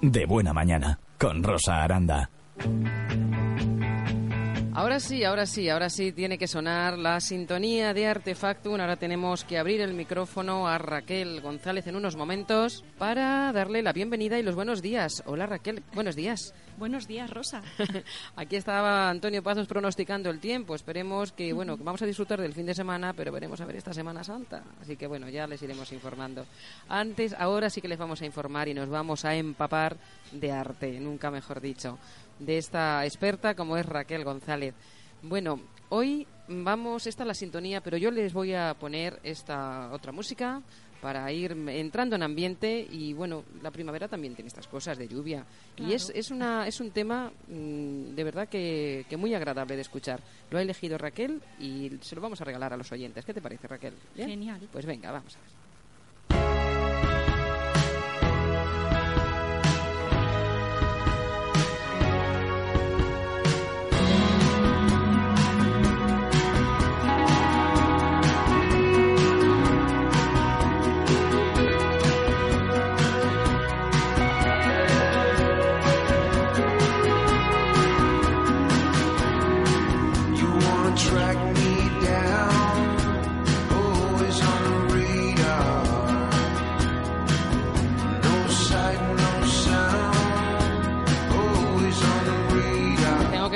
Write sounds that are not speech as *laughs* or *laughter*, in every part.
de buena mañana, con Rosa Aranda. Ahora sí, ahora sí, ahora sí tiene que sonar la sintonía de Artefactum. Ahora tenemos que abrir el micrófono a Raquel González en unos momentos para darle la bienvenida y los buenos días. Hola Raquel, buenos días. Buenos días, Rosa. *laughs* Aquí estaba Antonio Pazos pronosticando el tiempo. Esperemos que, bueno, vamos a disfrutar del fin de semana, pero veremos a ver esta Semana Santa. Así que, bueno, ya les iremos informando. Antes, ahora sí que les vamos a informar y nos vamos a empapar de arte, nunca mejor dicho de esta experta como es Raquel González. Bueno, hoy vamos, esta es la sintonía, pero yo les voy a poner esta otra música para ir entrando en ambiente y bueno, la primavera también tiene estas cosas de lluvia y es, es, una, es un tema mm, de verdad que, que, muy agradable de escuchar. Lo ha elegido Raquel y se lo vamos a regalar a los oyentes. ¿Qué te parece Raquel? Genial. Pues venga, vamos a ver.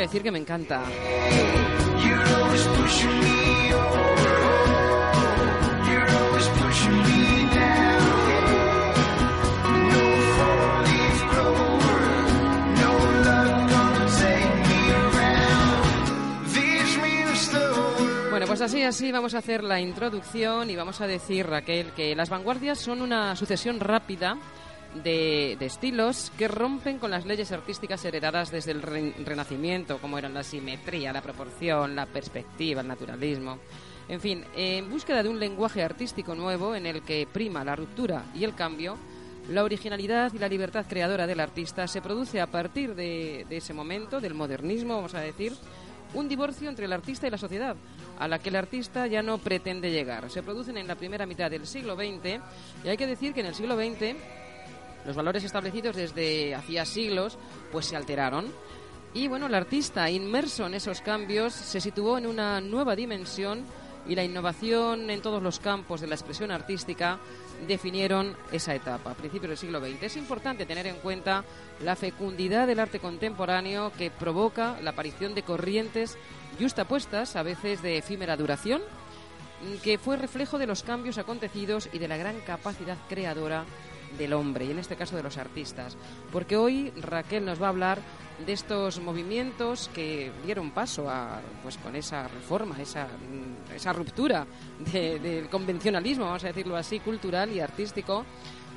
Decir que me encanta. Bueno, pues así, así vamos a hacer la introducción y vamos a decir, Raquel, que las vanguardias son una sucesión rápida de, estilos que rompen con las leyes artísticas heredadas desde el Renacimiento, como eran la simetría, la proporción, la perspectiva, el naturalismo. En fin, en búsqueda de un lenguaje artístico nuevo en el que prima la ruptura y el cambio, la originalidad y la libertad creadora del artista se produce a partir de, de ese momento, del modernismo, vamos a decir, un divorcio entre el artista y la sociedad, a la que el artista ya no pretende llegar. Se producen en la primera mitad del siglo XX y hay que decir que en el siglo XX los valores establecidos desde hacía siglos pues se alteraron. Y bueno, el artista inmerso en esos cambios se situó en una nueva dimensión y la innovación en todos los campos de la expresión artística definieron esa etapa, a principios del siglo XX. Es importante tener en cuenta la fecundidad del arte contemporáneo que provoca la aparición de corrientes justapuestas, a veces de efímera duración, que fue reflejo de los cambios acontecidos y de la gran capacidad creadora del hombre y en este caso de los artistas. Porque hoy Raquel nos va a hablar de estos movimientos que dieron paso a, pues con esa reforma, esa, mm, esa ruptura del convencionalismo, vamos a decirlo así, cultural y artístico.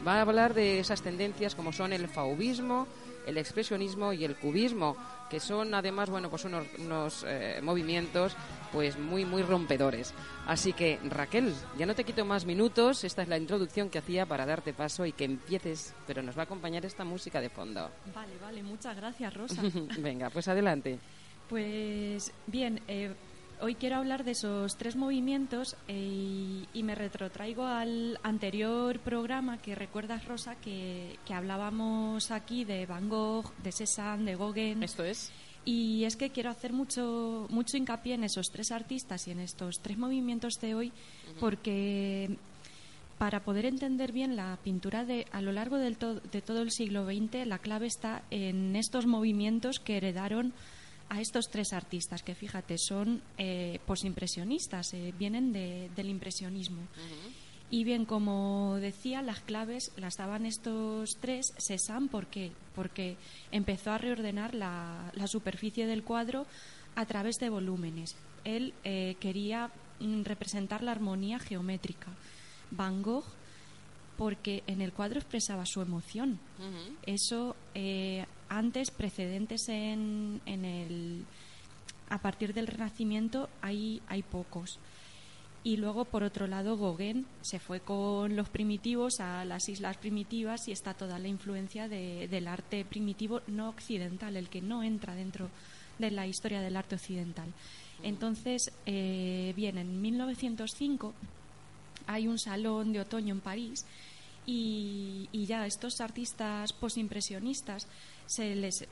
Va a hablar de esas tendencias como son el faubismo, el expresionismo y el cubismo, que son además, bueno, pues unos, unos eh, movimientos pues muy, muy rompedores. Así que, Raquel, ya no te quito más minutos, esta es la introducción que hacía para darte paso y que empieces, pero nos va a acompañar esta música de fondo. Vale, vale, muchas gracias, Rosa. *laughs* Venga, pues adelante. Pues bien, eh, hoy quiero hablar de esos tres movimientos eh, y, me retrotraigo al anterior programa que recuerdas, Rosa, que, hablábamos aquí de Van Gogh, de Cézanne, de Gauguin. Esto es. Y es que quiero hacer mucho, mucho hincapié en esos tres artistas y en estos tres movimientos de hoy, porque para poder entender bien la pintura de, a lo largo del de todo el siglo XX, la clave está en estos movimientos que heredaron a estos tres artistas, que fíjate, son eh, posimpresionistas, eh, vienen del impresionismo. Y bien, como decía, las claves las daban estos tres. Cézanne, ¿por qué? Porque empezó a reordenar la, superficie del cuadro a través de volúmenes. Él eh, quería mm, representar la armonía geométrica. Van Gogh, porque en el cuadro expresaba su emoción. Eso eh, antes, precedentes en, en, el. A partir del Renacimiento hay, hay pocos. Y luego, por otro lado, Gauguin se fue con los primitivos a las islas primitivas y está toda la influencia del arte primitivo no occidental, el que no entra dentro de la historia del arte occidental. Entonces, eh, bien, en 1905 hay un salón de otoño en París Y, y ya estos artistas posimpresionistas se les,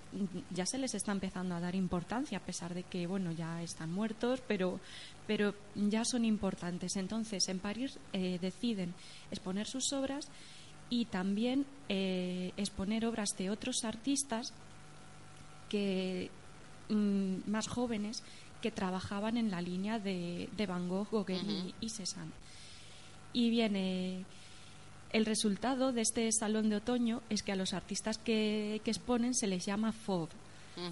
ya se les está empezando a dar importancia, a pesar de que bueno ya están muertos, pero, pero ya son importantes. Entonces, en París eh, deciden exponer sus obras y también eh, exponer obras de otros artistas que mm, más jóvenes que trabajaban en la línea de, de Van Gogh, Gauguin y- y Cézanne. Y viene el resultado de este salón de otoño es que a los artistas que, que exponen se les llama FOB.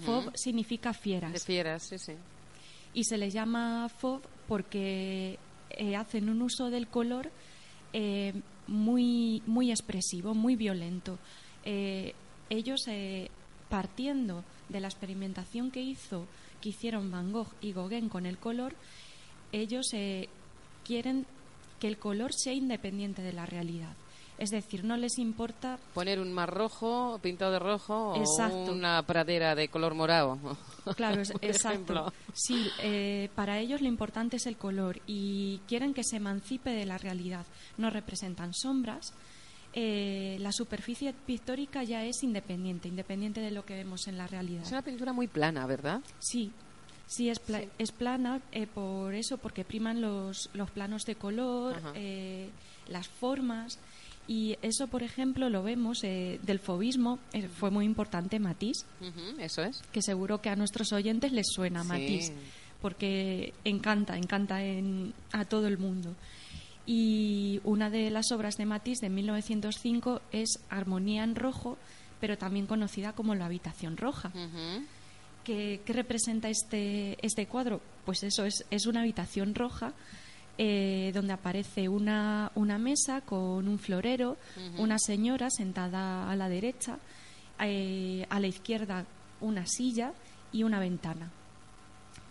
FOB significa fieras De fieras, sí, sí. y se les llama FOB porque eh, hacen un uso del color eh, muy, muy expresivo, muy violento. Eh, ellos, partiendo de la experimentación que hizo, que hicieron Van Gogh y Gauguin con el color, ellos eh, quieren que el color sea independiente de la realidad. Es decir, no les importa Poner un mar rojo, pintado de rojo, Exacto. o una pradera de color morado. *laughs* Claro, es- exacto. ejemplo. Sí, eh, para ellos lo importante es el color y quieren que se emancipe de la realidad. No representan sombras. eh, la superficie pictórica ya es independiente, independiente de lo que vemos en la realidad. Es una pintura muy plana, ¿verdad? Sí, sí es, pla- es plana eh, por eso, porque priman los, los planos de color, eh, las formas. Y eso, por ejemplo, lo vemos eh, del fobismo. eh, fue muy importante Matisse Ujú, eso es. que seguro que a nuestros oyentes les suena Sí. Matisse, porque encanta, encanta en- a todo el mundo. Y una de las obras de Matisse de 1905 es Armonía en Rojo, pero también conocida como La Habitación Roja. ¿Qué, qué representa este, este cuadro? Pues eso, es, es una habitación roja eh, donde aparece una, una mesa con un florero, una señora sentada a la derecha, eh, a la izquierda una silla y una ventana.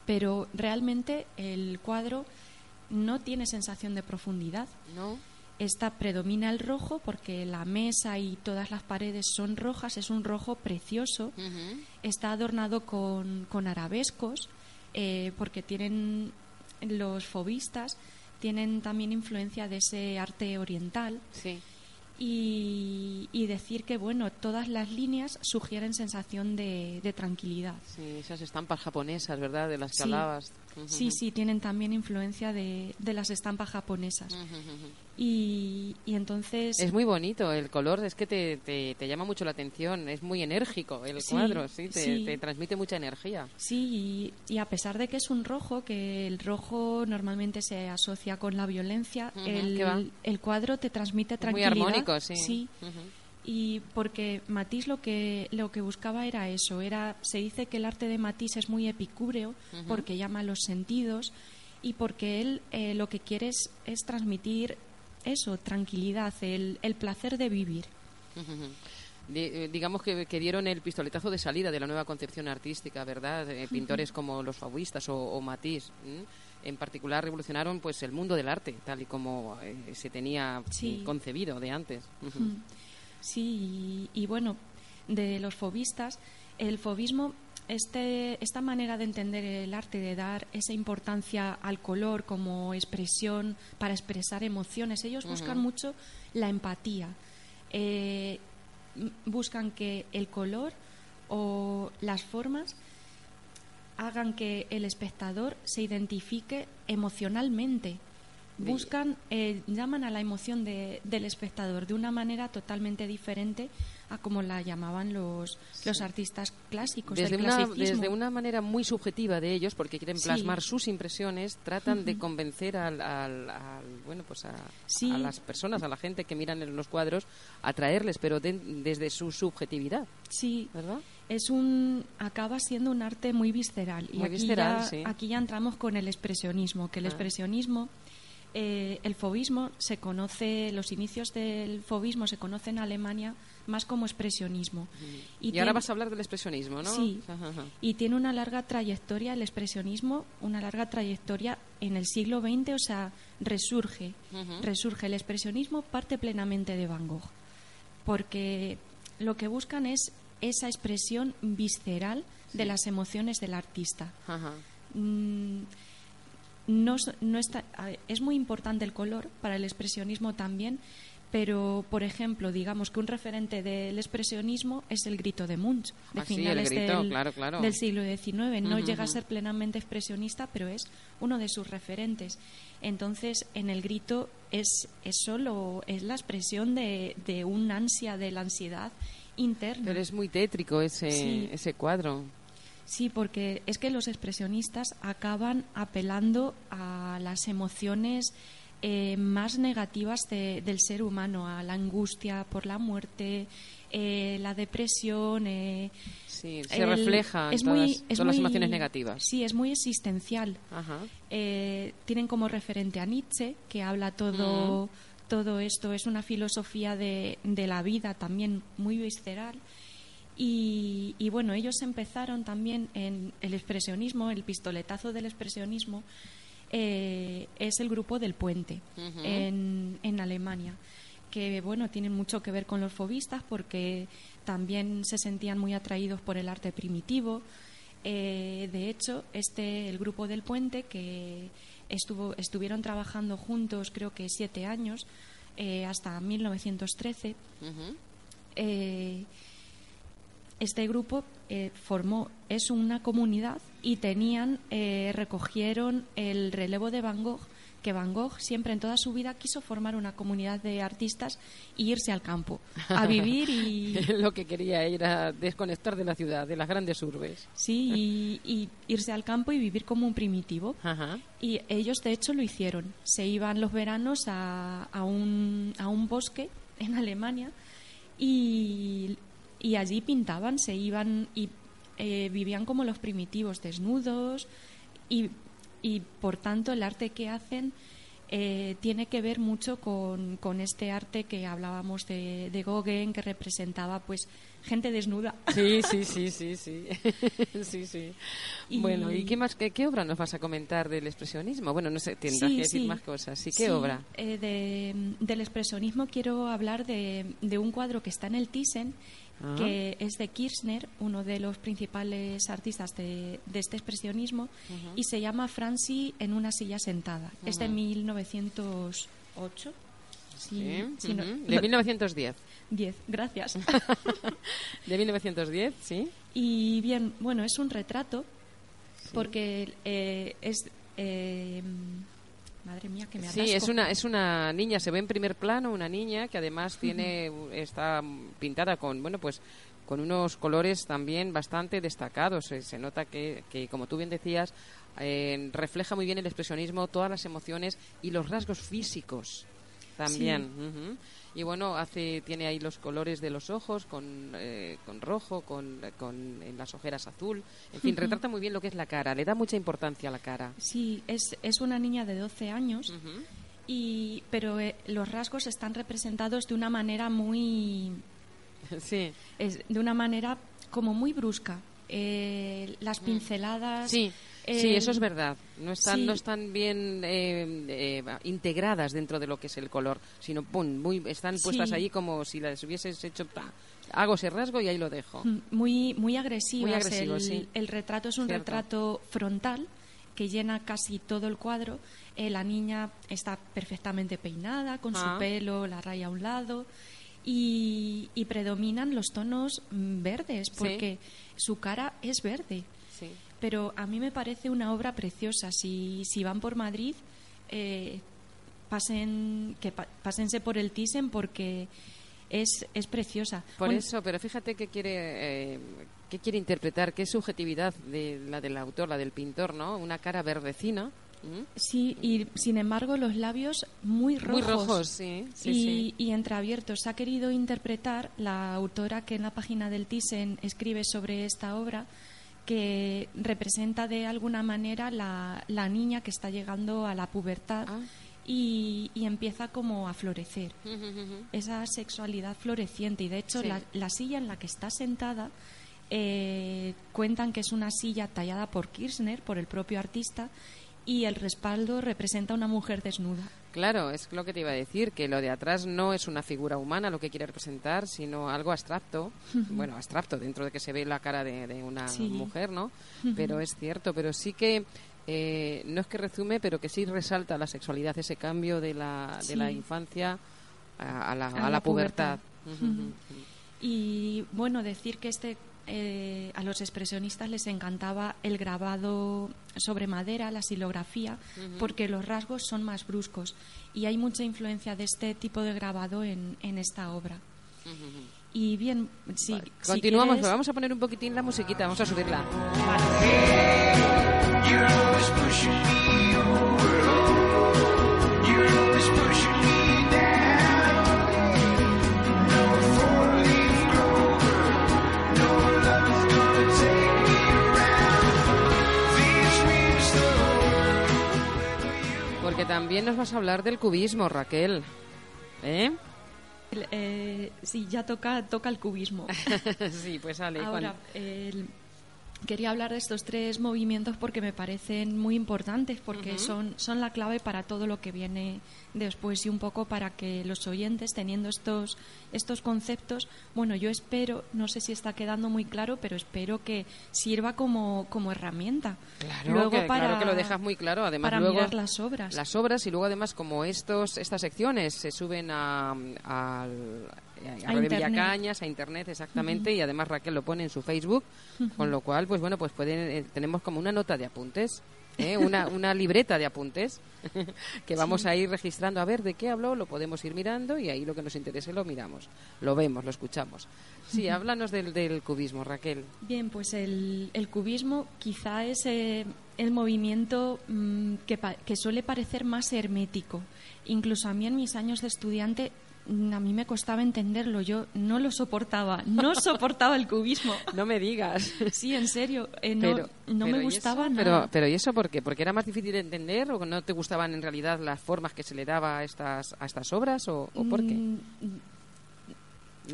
Pero realmente el cuadro no tiene sensación de profundidad. ¿No? Esta predomina el rojo porque la mesa y todas las paredes son rojas, es un rojo precioso. Está adornado con, con arabescos eh, porque tienen los fobistas tienen también influencia de ese arte oriental Sí. y, y decir que bueno todas las líneas sugieren sensación de, de tranquilidad Sí, esas estampas japonesas, ¿verdad? De las que Sí. Sí sí tienen también influencia de, de las estampas japonesas y, y entonces Es muy bonito el color, es que te, te, te llama mucho la atención, es muy enérgico el Sí, cuadro, sí, te, sí. te transmite mucha energía. Sí, y, y a pesar de que es un rojo, que el rojo normalmente se asocia con la violencia, el, el cuadro te transmite Es muy tranquilidad. armónico, sí. Y porque Matisse lo que lo que buscaba era eso, era se dice que el arte de Matisse es muy epicúreo porque llama a los sentidos y porque él eh, lo que quiere es, es transmitir eso, tranquilidad, el, el placer de vivir. Eh, digamos que, que dieron el pistoletazo de salida de la nueva concepción artística, ¿verdad? Eh, pintores como los fauvistas o, o Matisse, ¿m? en particular revolucionaron pues el mundo del arte, tal y como eh, se tenía Sí. concebido de antes. Mm. Sí, y, y bueno, de los fobistas, el fobismo, este, esta manera de entender el arte, de dar esa importancia al color como expresión para expresar emociones, ellos buscan mucho la empatía. Eh, buscan que el color o las formas hagan que el espectador se identifique emocionalmente. Buscan, eh, llaman a la emoción de- del espectador de una manera totalmente diferente a como la llamaban los, los artistas clásicos Desde del una, desde una manera muy subjetiva de ellos, porque quieren Sí. plasmar sus impresiones, tratan de convencer al, al- al- bueno, pues a, Sí. a las personas, a la gente que miran en los cuadros, atraerles, pero de- desde su subjetividad, Sí, ¿verdad? es un acaba siendo un arte muy visceral y Muy aquí, visceral, ya, sí. aquí ya entramos con el expresionismo que el Ah. expresionismo eh, el fobismo se conoce los inicios del fobismo se conocen en Alemania más como expresionismo Y, tiene- ahora vas a hablar del expresionismo, ¿no? Sí. Ajá, ajá. y tiene una larga trayectoria el expresionismo una larga trayectoria en el siglo XX o sea resurge resurge el expresionismo parte plenamente de Van Gogh porque lo que buscan es esa expresión visceral de las emociones del artista. Ajá. Mm, no, no está, es muy importante el color para el expresionismo también, pero por ejemplo, digamos que un referente del expresionismo es el grito de Munch, de Ah, sí, finales grito, del, claro, claro. del siglo XIX. No llega a ser plenamente expresionista, pero es uno de sus referentes. Entonces, en el grito es, es solo es la expresión de, de un ansia, de la ansiedad interna. Pero es muy tétrico ese, Sí. ese cuadro. Sí, porque es que los expresionistas acaban apelando a las emociones eh, más negativas de- del ser humano, a la angustia por la muerte, eh, la depresión. eh, Sí, se refleja en es todas, muy- es todas las emociones negativas. Sí, es muy existencial. Ajá. Eh, tienen como referente a Nietzsche, que habla todo, todo esto, es una filosofía de, de la vida también muy visceral. Y, y bueno, ellos empezaron también en el expresionismo, el pistoletazo del expresionismo eh, es el grupo del puente en, en Alemania, que bueno, tienen mucho que ver con los fobistas porque también se sentían muy atraídos por el arte primitivo. Eh, de hecho, este, el grupo del puente, que estuvo, estuvieron trabajando juntos creo que siete años, eh, hasta 1913, Ujú. eh, este grupo eh, formó es una comunidad y tenían eh, recogieron el relevo de Van Gogh que Van Gogh siempre en toda su vida quiso formar una comunidad de artistas y irse al campo a vivir y *laughs* Lo que quería era desconectar de la ciudad, de las grandes urbes. sí y, y irse al campo y vivir como un primitivo Ajá. y ellos de hecho lo hicieron se iban los veranos a, a un, a un bosque en Alemania y, y allí pintaban, se iban y eh, vivían como los primitivos, desnudos y, y por tanto el arte que hacen eh, tiene que ver mucho con, con este arte que hablábamos de, de Gauguin, que representaba pues gente desnuda. Sí, sí, sí, sí, sí. *laughs* sí, sí. Y- Bueno, ¿y qué más, qué, qué obra nos vas a comentar del expresionismo? Bueno, no sé, tendrás Sí, que decir sí. más cosas. ¿Sí? ¿Qué Sí, obra? eh, de- del expresionismo quiero hablar de, de un cuadro que está en el Thyssen, Ah. que es de Kirchner, uno de los principales artistas de, de este expresionismo, y se llama Franci en una silla sentada. Es de 1908. Sí, Sí, sí, no- ujú. De 1910. 10, gracias. *laughs* De 1910, sí. Y bien, bueno, es un retrato porque eh, es... eh, madre mía, que me Sí, atasco. es una, es una niña, se ve en primer plano, una niña que además tiene, está pintada con, bueno, pues con unos colores también bastante destacados. Se, se nota que, que, como tú bien decías, eh, refleja muy bien el expresionismo, todas las emociones y los rasgos físicos también. ujú. Y bueno, hace, tiene ahí los colores de los ojos con, eh, con rojo, con, con en las ojeras azul. En fin, retrata muy bien lo que es la cara, le da mucha importancia a la cara. Sí, es, es una niña de 12 años, y, pero eh, los rasgos están representados de una manera muy... *laughs* Sí. es- de una manera como muy brusca. Eh, las pinceladas... Sí, eh, sí, eso es verdad. No están, sí. no están bien eh, eh, integradas dentro de lo que es el color, sino pum, muy, están puestas Sí. ahí como si las hubieses hecho. pa, hago ese rasgo y ahí lo dejo. Mm, Muy, muy agresivas. Muy agresivo, el, sí. el retrato es un Cierto. retrato frontal que llena casi todo el cuadro. Eh, la niña está perfectamente peinada, con Ah. su pelo, la raya a un lado. Y, y predominan los tonos mm, verdes, porque su cara es verde. Sí. Pero a mí me parece una obra preciosa. Si, si van por Madrid, eh, pasen, que pa- pásense por el Thyssen porque es, es preciosa. Por Bueno, eso, pero fíjate qué quiere, eh, qué quiere interpretar, qué subjetividad de la del autor, la del pintor, ¿no? Una cara verdecina. Sí, y sin embargo los labios muy rojos. Muy rojos, sí. sí, y, sí. y entreabiertos. Ha querido interpretar la autora que en la página del Thyssen escribe sobre esta obra que representa de alguna manera la, la niña que está llegando a la pubertad Ah. y, y empieza como a florecer. Esa sexualidad floreciente. Y de hecho Sí. la, la silla en la que está sentada eh, cuentan que es una silla tallada por Kirchner, por el propio artista, y el respaldo representa a una mujer desnuda. Claro, es lo que te iba a decir, que lo de atrás no es una figura humana lo que quiere representar, sino algo abstracto. Bueno, abstracto, dentro de que se ve la cara de, de una Sí. mujer, ¿no? Pero es cierto, pero sí que, eh, no es que resume, pero que sí resalta la sexualidad, ese cambio de la, de la infancia a, la, A a la pubertad. Y bueno, decir que este eh, a los expresionistas les encantaba el grabado sobre madera, la silografía, porque los rasgos son más bruscos. Y hay mucha influencia de este tipo de grabado en, en esta obra. Y bien, si, Vale, si Continuamos, quieres- vamos a poner un poquitín la musiquita, vamos a subirla. Porque también nos vas a hablar del cubismo, Raquel. ¿Eh? eh, sí, ya toca, toca el cubismo. *laughs* sí, pues sale. Ahora, el- quería hablar de estos tres movimientos porque me parecen muy importantes, porque son, son la clave para todo lo que viene después y un poco para que los oyentes, teniendo estos, estos conceptos, bueno, yo espero, no sé si está quedando muy claro, pero espero que sirva como, como herramienta. Claro, Luego que, para, claro que lo dejas muy claro. Además, para luego mirar las obras. las obras y luego además como estos estas secciones se suben a, a, a, A Radio Internet. Villacañas, a internet exactamente y además Raquel lo pone en su Facebook, con lo cual pues bueno pues pueden eh, tenemos como una nota de apuntes. ¿eh? Una, *laughs* una libreta de apuntes *laughs* que vamos a ir registrando a ver de qué habló, lo podemos ir mirando y ahí lo que nos interese lo miramos, lo vemos, lo escuchamos. Sí, háblanos del, del cubismo, Raquel. Bien, pues el, el cubismo quizá es eh, el movimiento mm, que, que suele parecer más hermético. Incluso a mí en mis años de estudiante a mí me costaba entenderlo. Yo no lo soportaba, no *laughs* soportaba el cubismo. No me digas. Sí, en serio, eh, no, Pero- no pero me ¿y gustaba eso? nada. Pero, pero ¿y eso por qué? ¿Porque era más difícil de entender o no te gustaban en realidad las formas que se le daba a estas, a estas obras o, o por qué? Mm,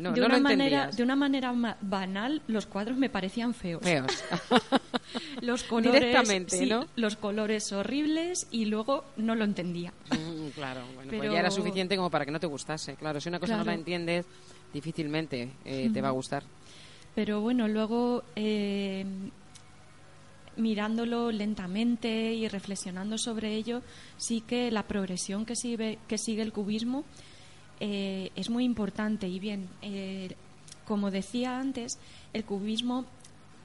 No, de, no una lo manera, de una manera ma- banal, los cuadros me parecían feos. Feos. *laughs* Los colores, Directamente, sí, ¿no? los colores horribles y luego no lo entendía. Mm, claro, bueno, pues ya era suficiente como para que no te gustase. Claro, si una cosa no la entiendes, difícilmente eh, te va a gustar. Pero bueno, luego eh, mirándolo lentamente y reflexionando sobre ello, sí que la progresión que sigue, que sigue el cubismo eh, es muy importante. Y bien, eh, como decía antes, el cubismo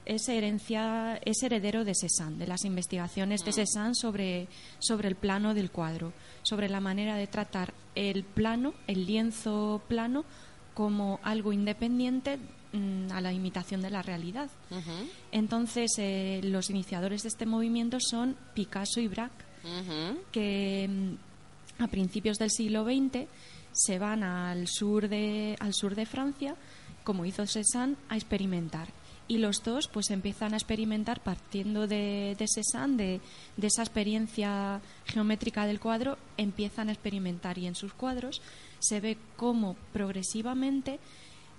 es herencia, es heredero de Cézanne, de las investigaciones de Cézanne sobre, sobre el plano del cuadro, sobre la manera de tratar el plano, el lienzo plano, como algo independiente mm, a la imitación de la realidad. Entonces, eh, los iniciadores de este movimiento son Picasso y Braque, que mm, a principios del siglo XX se van al sur de, al sur de Francia, como hizo Cézanne, a experimentar. Y los dos pues empiezan a experimentar partiendo de, de Cézanne, de, de esa experiencia geométrica del cuadro, empiezan a experimentar y en sus cuadros se ve cómo progresivamente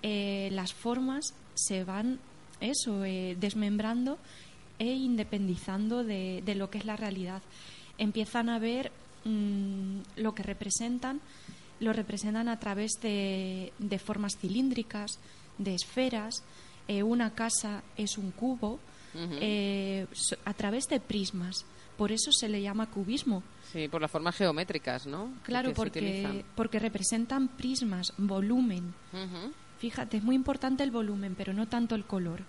eh, las formas se van eso eh, desmembrando e independizando de, de lo que es la realidad. Empiezan a ver mm, lo que representan, lo representan a través de, de formas cilíndricas, de esferas. eh, una casa es un cubo, eh, a través de prismas. Por eso se le llama cubismo. Sí, por las formas geométricas, ¿no? Claro, porque, porque representan prismas, volumen. Fíjate, es muy importante el volumen, pero no tanto el color,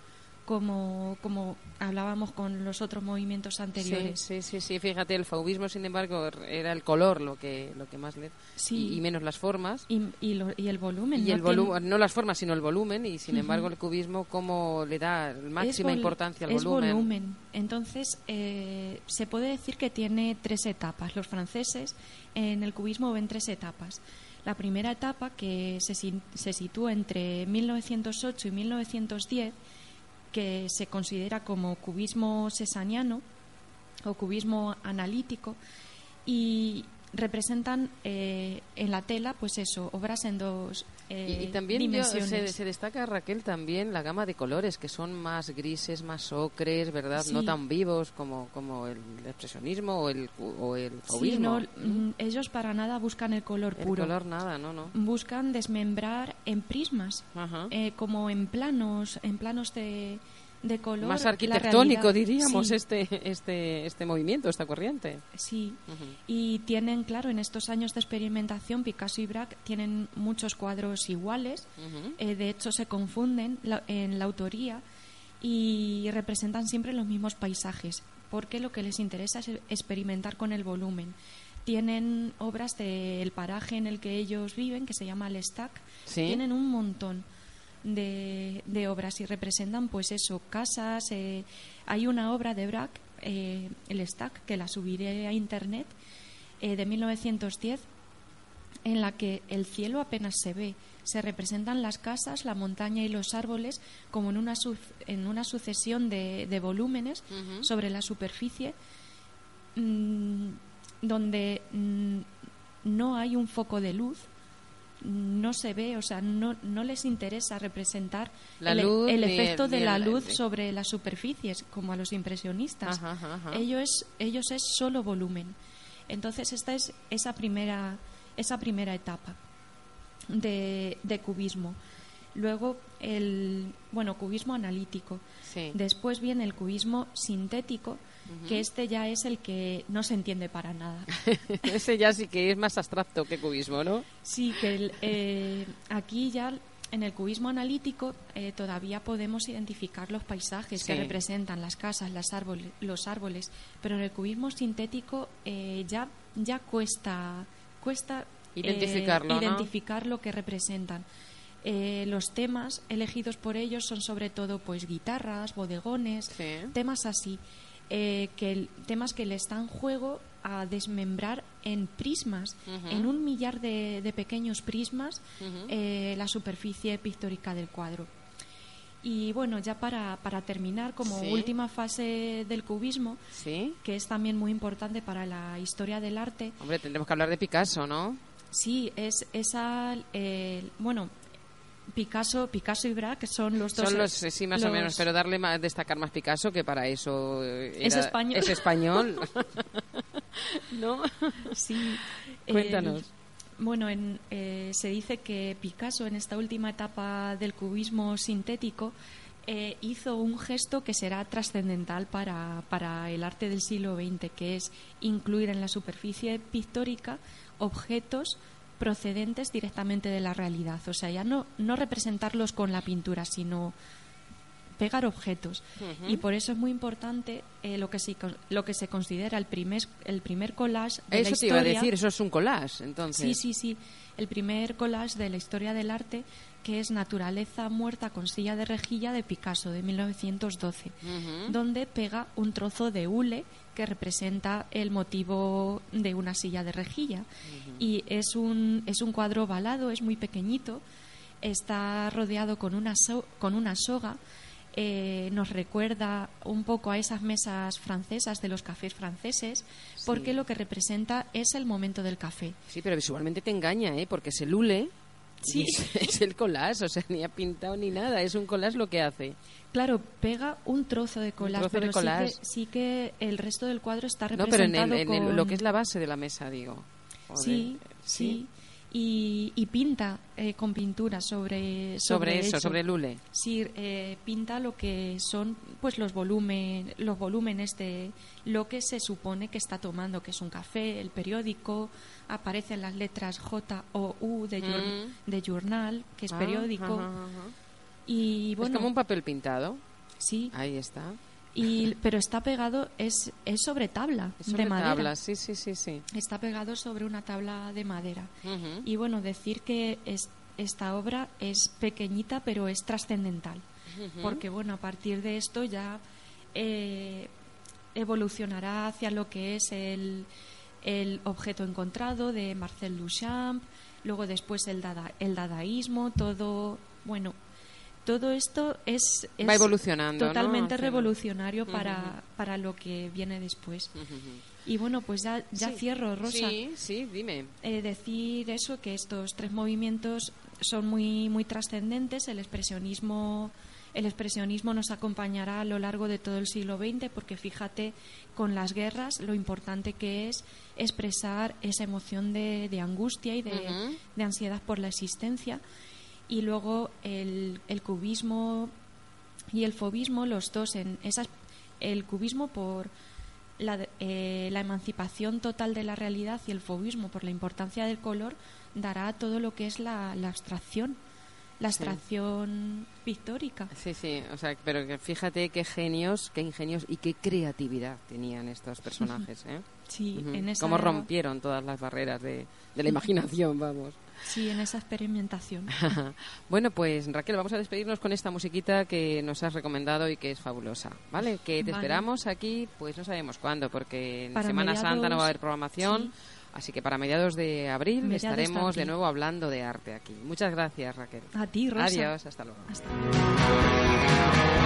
como, como hablábamos con los otros movimientos anteriores. sí, sí, sí, fíjate, el fauvismo, sin embargo, era el color lo que, lo que más le... Sí. Y, y menos las formas. Y, y lo- y el volumen. Y no el tiene- volumen, no las formas, sino el volumen, y sin embargo el cubismo, como le da máxima vol- importancia al es volumen. Entonces, eh, se puede decir que tiene tres etapas. Los franceses en el cubismo ven tres etapas. La primera etapa, que se, se sitúa entre 1908 y 1910, que se considera como cubismo sesaniano o cubismo analítico, y representan eh, en la tela, pues eso, obras en dos eh, Y, y también yo- se, se destaca, Raquel, también la gama de colores, que son más grises, más ocres, ¿verdad? No Sí. tan vivos como, como el expresionismo o el, o el Sí, fauvismo. no, mm, ellos para nada buscan el color El puro. color nada, no, no. Buscan desmembrar en prismas, eh, como en planos, en planos de, de color. Más arquitectónico, diríamos, Sí. este, este, este movimiento, esta corriente. Sí, Ujú. y tienen, claro, en estos años de experimentación, Picasso y Braque tienen muchos cuadros iguales, Ujú. eh, de hecho se confunden la- en la autoría y representan siempre los mismos paisajes, porque lo que les interesa es experimentar con el volumen. Tienen obras del paraje en el que ellos viven, que se llama el Stack, Sí. tienen un montón de, de obras y representan pues eso, casas. eh, hay una obra de Braque, eh, el Stack, que la subiré a internet, eh, de 1910, en la que el cielo apenas se ve. Se representan las casas, la montaña y los árboles como en una, su- en una sucesión de, de volúmenes sobre la superficie mm, donde mm, no hay un foco de luz, no se ve, o sea, no, no les interesa representar La el, luz el ni efecto de ni la luz sobre las superficies, como a los impresionistas. Ajá, ajá, ajá. Ellos, ellos es solo volumen. Entonces, esta es esa primera, esa primera etapa de, de cubismo. Luego, el bueno, cubismo analítico. Sí. Después viene el cubismo sintético, que este ya es el que no se entiende para nada. *laughs* Ese ya sí que es más abstracto que cubismo, ¿no? Sí, que el, eh, aquí ya en el cubismo analítico eh, todavía podemos identificar los paisajes que representan las casas, las árboles, los árboles, pero en el cubismo sintético eh, ya ya cuesta cuesta eh, Identificarlo, ¿no? identificar lo que representan. Eh, los temas elegidos por ellos son sobre todo pues guitarras, bodegones, Sí. temas así, eh, que el- temas que le están juego a desmembrar en prismas, en un millar de, de pequeños prismas, eh, la superficie pictórica del cuadro. Y bueno, ya para, para terminar, como Sí. última fase del cubismo, Sí. que es también muy importante para la historia del arte, Hombre, tendremos que hablar de Picasso, ¿no? sí, es esa, eh, bueno, Picasso, Picasso y Braque son los dos. Son los, sí, más o menos, pero darle más, destacar más Picasso, que para eso eh, Es español. Es español. *laughs* ¿No? Sí. Cuéntanos. El- bueno, en, eh, se dice que Picasso en esta última etapa del cubismo sintético eh, hizo un gesto que será trascendental para, para el arte del siglo XX, que es incluir en la superficie pictórica objetos procedentes directamente de la realidad. O sea, ya no, no representarlos con la pintura, sino pegar objetos. Y por eso es muy importante eh, lo, que se, lo que se considera el primer, el primer collage de Eso la te iba a decir, eso es un collage, entonces. Sí, sí, sí. El primer collage de la historia del arte, que es Naturaleza muerta con silla de rejilla de Picasso, de 1912, Ujú. donde pega un trozo de hule que representa el motivo de una silla de rejilla. Y es un, es un cuadro ovalado, es muy pequeñito, está rodeado con una, so- con una soga. Eh, nos recuerda un poco a esas mesas francesas de los cafés franceses, porque lo que representa es el momento del café. Sí, pero visualmente te engaña, ¿eh? Porque es el hule. Sí. Es, *laughs* es el collage, o sea, ni ha pintado ni nada, es un collage lo que hace. Claro, pega un trozo de collage, trozo de pero collage. Sí, que, sí que el resto del cuadro está No, pero en, representado el- en el- con... lo que es la base de la mesa, digo. Sí, sí. Y, y pinta eh, con pintura sobre, Sobre, eso, sobre el hule. Sí, eh, pinta lo que son pues los volumen, los volúmenes de lo que se supone que está tomando, que es un café, el periódico, aparecen las letras J o U de, jour- Mm. de journal, que es Ah, periódico. ajá, ajá. Y bueno, es como un papel pintado. sí, Ahí está. Y, pero está pegado, es, es sobre tabla Es sobre de madera. sí, sí, sí, sí. Está pegado sobre una tabla de madera. Y bueno, decir que es- esta obra es pequeñita, pero es trascendental. Porque bueno, a partir de esto ya eh, evolucionará hacia lo que es el, el objeto encontrado de Marcel Duchamp, luego después el, dada- el dadaísmo, todo, bueno, todo esto es, es Va evolucionando, ¿no? totalmente revolucionario para, para lo que viene después. Y bueno, pues ya, ya Sí. cierro, Rosa Sí, sí, dime. eh, decir eso que estos tres movimientos son muy muy trascendentes el expresionismo el expresionismo nos acompañará a lo largo de todo el siglo XX porque fíjate con las guerras lo importante que es expresar esa emoción de, de angustia y de, de ansiedad por la existencia y luego el, el cubismo y el fobismo, los dos en esas, el cubismo por la, eh, la emancipación total de la realidad y el fobismo por la importancia del color dará todo lo que es la, la abstracción la abstracción pictórica. Sí, sí, o sea, pero que fíjate qué genios, qué ingenios y qué creatividad tenían estos personajes, ¿eh? Sí, en esa... Cómo rompieron todas las barreras de, de la imaginación, vamos. Sí, en esa experimentación. *laughs* bueno, pues Raquel, vamos a despedirnos con esta musiquita que nos has recomendado y que es fabulosa, ¿vale? Que te esperamos aquí, pues no sabemos cuándo, porque en Semana Santa no va a haber programación. Así que para mediados de abril estaremos de, nuevo hablando de arte aquí. Muchas gracias, Raquel. A ti, Rosa. Adiós, hasta luego. Hasta luego.